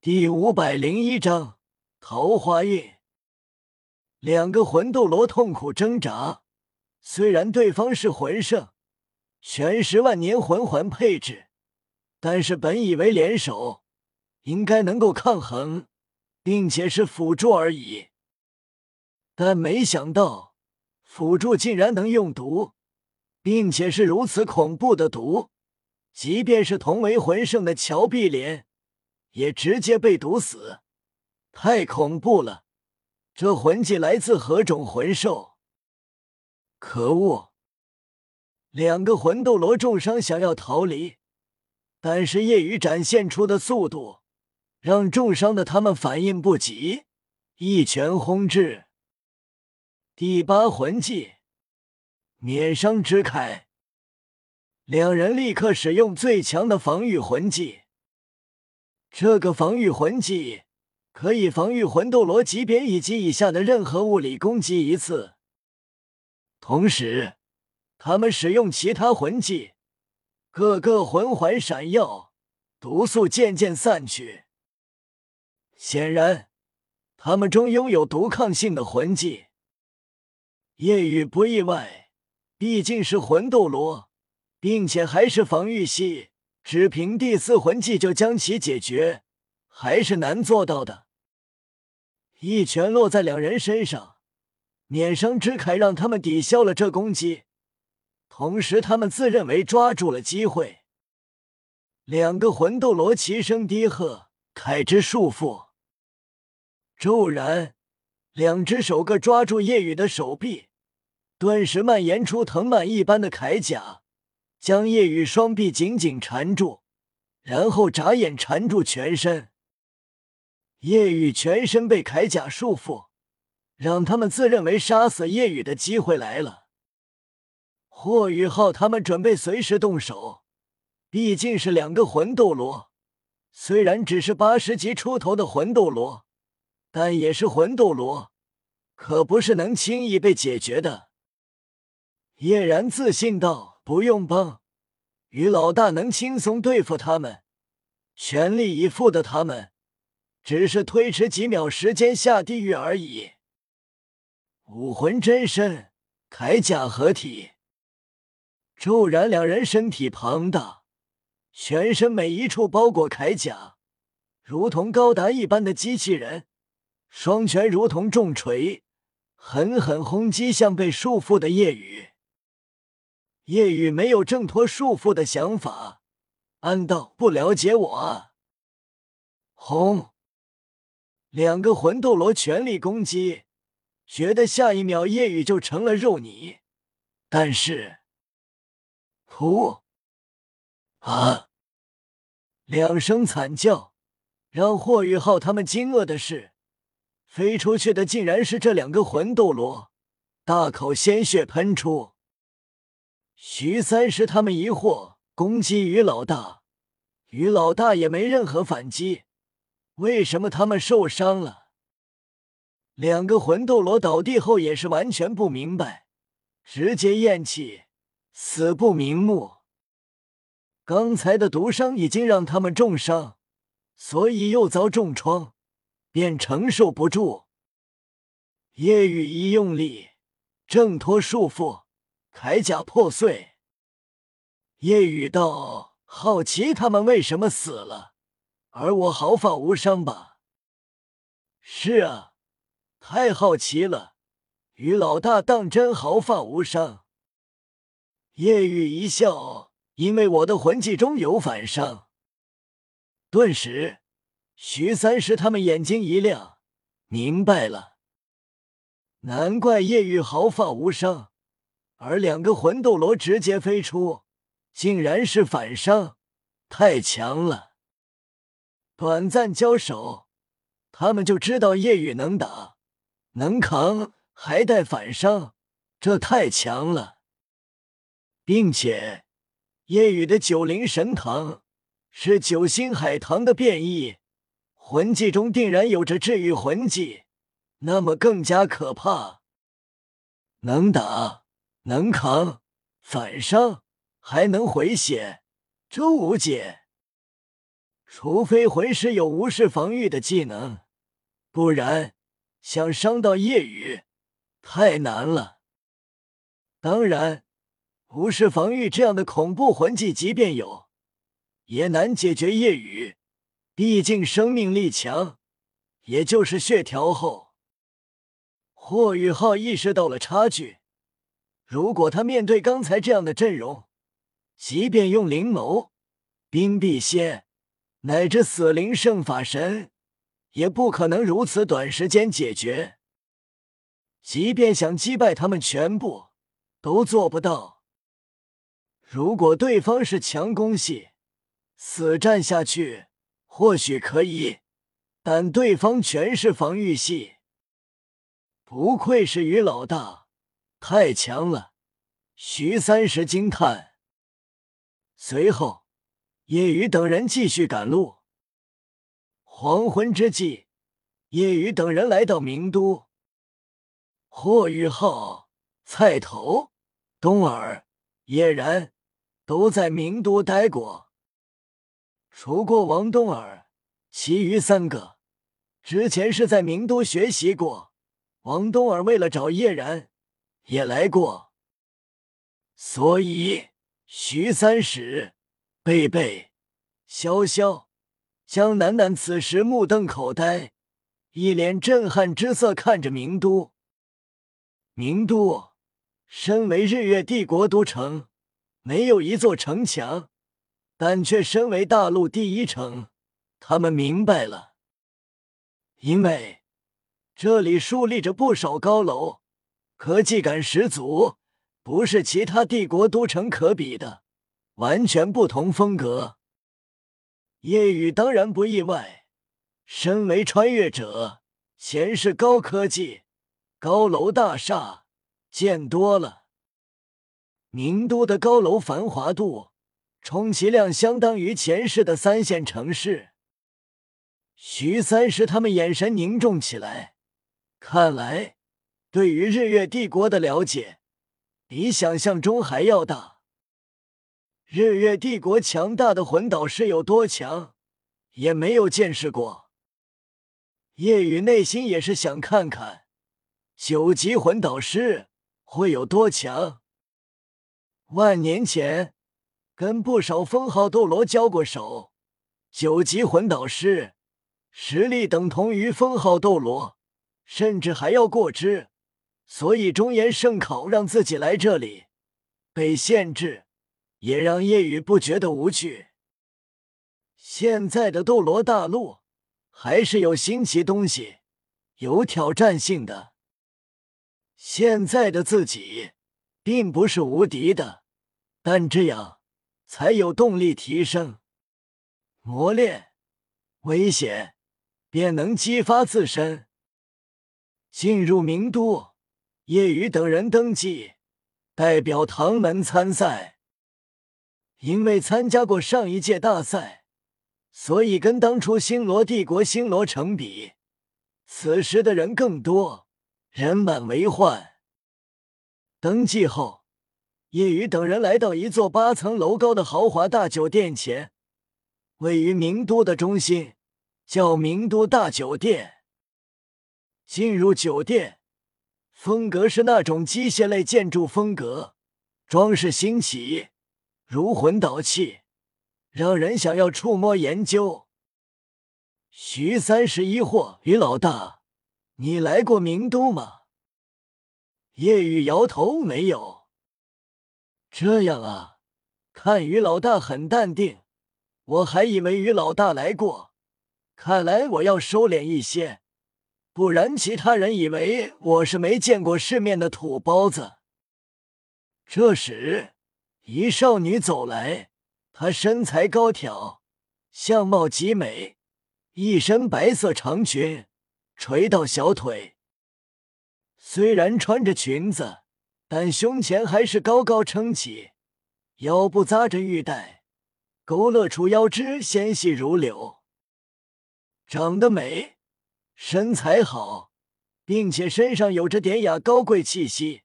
第五百零一章桃花运。两个魂斗罗痛苦挣扎，虽然对方是魂圣，全十万年魂环配置，但是本以为联手应该能够抗衡，并且是辅助而已，但没想到辅助竟然能用毒，并且是如此恐怖的毒，即便是同为魂圣的乔碧莲也直接被毒死，太恐怖了！这魂技来自何种魂兽？可恶！两个魂斗罗重伤，想要逃离，但是夜雨展现出的速度让重伤的他们反应不及，一拳轰至。第八魂技，免伤之铠。两人立刻使用最强的防御魂技。这个防御魂技。可以防御魂斗罗级别以及以下的任何物理攻击一次。同时，他们使用其他魂技，各个魂环闪耀，毒素渐渐散去。显然，他们中拥有毒抗性的魂技。夜雨不意外，毕竟是魂斗罗，并且还是防御系，只凭第四魂技就将其解决，还是难做到的。一拳落在两人身上，免伤之铠让他们抵消了这攻击，同时他们自认为抓住了机会。两个魂斗罗齐声低喝：“铠之束缚！”骤然，两只手各抓住夜雨的手臂，顿时蔓延出藤蔓一般的铠甲，将夜雨双臂紧紧缠住，然后眨眼缠住全身。夜雨全身被铠甲束缚，让他们自认为杀死夜雨的机会来了。霍雨浩他们准备随时动手，毕竟是两个魂斗罗，虽然只是八十级出头的魂斗罗，但也是魂斗罗，可不是能轻易被解决的。叶然自信道：“不用帮，于老大能轻松对付他们，全力以赴的他们。”只是推迟几秒时间下地狱而已。武魂真身，铠甲合体。骤然，两人身体庞大，全身每一处包裹铠甲，如同高达一般的机器人。双拳如同重锤，狠狠轰击向被束缚的夜雨。夜雨没有挣脱束缚的想法，暗道：不了解我啊！轰！两个魂斗罗全力攻击，觉得下一秒夜雨就成了肉泥。但是，噗！啊！两声惨叫，让霍雨浩他们惊愕的是，飞出去的竟然是这两个魂斗罗，大口鲜血喷出。徐三石他们疑惑，攻击于老大，于老大也没任何反击。为什么他们受伤了？两个魂斗罗倒地后也是完全不明白，直接咽气，死不瞑目。刚才的毒伤已经让他们重伤，所以又遭重创，便承受不住。夜雨一用力，挣脱束缚，铠甲破碎。夜雨道：“好奇他们为什么死了。”而我毫发无伤吧？是啊，太好奇了。于老大当真毫发无伤？夜雨一笑，因为我的魂技中有反伤。顿时，徐三石他们眼睛一亮，明白了。难怪夜雨毫发无伤，而两个魂斗罗直接飞出，竟然是反伤，太强了。短暂交手，他们就知道夜雨能打、能扛，还带反伤，这太强了。并且，夜雨的九灵神堂是九星海棠的变异魂技中，定然有着治愈魂技，那么更加可怕。能打、能扛、反伤，还能回血，这无解。除非魂师有无视防御的技能，不然想伤到夜雨太难了。当然，无视防御这样的恐怖魂技，即便有，也难解决夜雨，毕竟生命力强，也就是血条厚。霍雨浩意识到了差距，如果他面对刚才这样的阵容，即便用灵眸、冰碧仙。乃至死灵圣法神也不可能如此短时间解决。即便想击败他们全部，都做不到。如果对方是强攻系，死战下去或许可以，但对方全是防御系。不愧是于老大，太强了！徐三石惊叹。随后。叶雨等人继续赶路。黄昏之际，叶雨等人来到名都。霍雨浩、菜头、东儿、叶然都在名都待过。除过王东儿，其余三个之前是在名都学习过。王东儿为了找叶然，也来过。所以徐三石。贝贝、潇潇、江楠楠此时目瞪口呆，一脸震撼之色看着名都。名都身为日月帝国都城，没有一座城墙，但却身为大陆第一城。他们明白了，因为这里竖立着不少高楼，科技感十足，不是其他帝国都城可比的。完全不同风格，叶雨当然不意外。身为穿越者，前世高科技、高楼大厦见多了。名都的高楼繁华度，充其量相当于前世的三线城市。徐三石他们眼神凝重起来，看来对于日月帝国的了解，比想象中还要大。日月帝国强大的魂导师有多强，也没有见识过。叶雨内心也是想看看九级魂导师会有多强。万年前跟不少封号斗罗交过手，九级魂导师实力等同于封号斗罗，甚至还要过之，所以忠言盛考让自己来这里被限制。也让夜雨不觉得无趣。现在的斗罗大陆还是有新奇东西，有挑战性的。现在的自己并不是无敌的，但这样才有动力提升、磨练、危险，便能激发自身。进入名都，叶雨等人登记，代表唐门参赛。因为参加过上一届大赛，所以跟当初星罗帝国星罗城比，此时的人更多，人满为患。登记后，叶雨等人来到一座八层楼高的豪华大酒店前，位于名都的中心，叫名都大酒店。进入酒店，风格是那种机械类建筑风格，装饰新奇。如魂导器，让人想要触摸研究。徐三十疑惑：“于老大，你来过名都吗？”叶雨摇头：“没有。”这样啊，看于老大很淡定，我还以为于老大来过。看来我要收敛一些，不然其他人以为我是没见过世面的土包子。这时。一少女走来，她身材高挑，相貌极美，一身白色长裙垂到小腿。虽然穿着裙子，但胸前还是高高撑起，腰部扎着玉带，勾勒出腰肢纤细如柳。长得美，身材好，并且身上有着典雅高贵气息。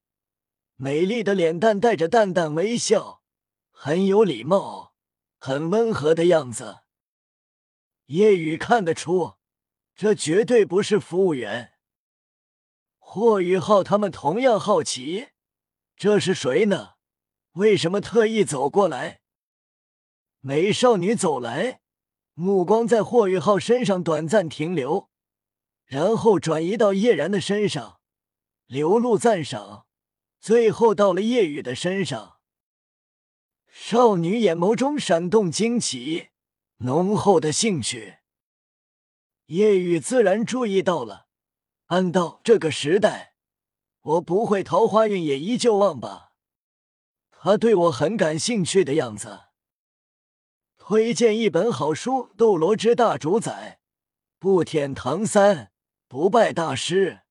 美丽的脸蛋带着淡淡微笑，很有礼貌，很温和的样子。叶雨看得出，这绝对不是服务员。霍雨浩他们同样好奇，这是谁呢？为什么特意走过来？美少女走来，目光在霍雨浩身上短暂停留，然后转移到叶然的身上，流露赞赏，最后到了叶雨的身上。少女眼眸中闪动惊奇，浓厚的兴趣。叶雨自然注意到了，暗道：这个时代，我不会桃花运也依旧旺吧？他对我很感兴趣的样子。推荐一本好书《斗罗之大主宰》，不舔唐三，不拜大师。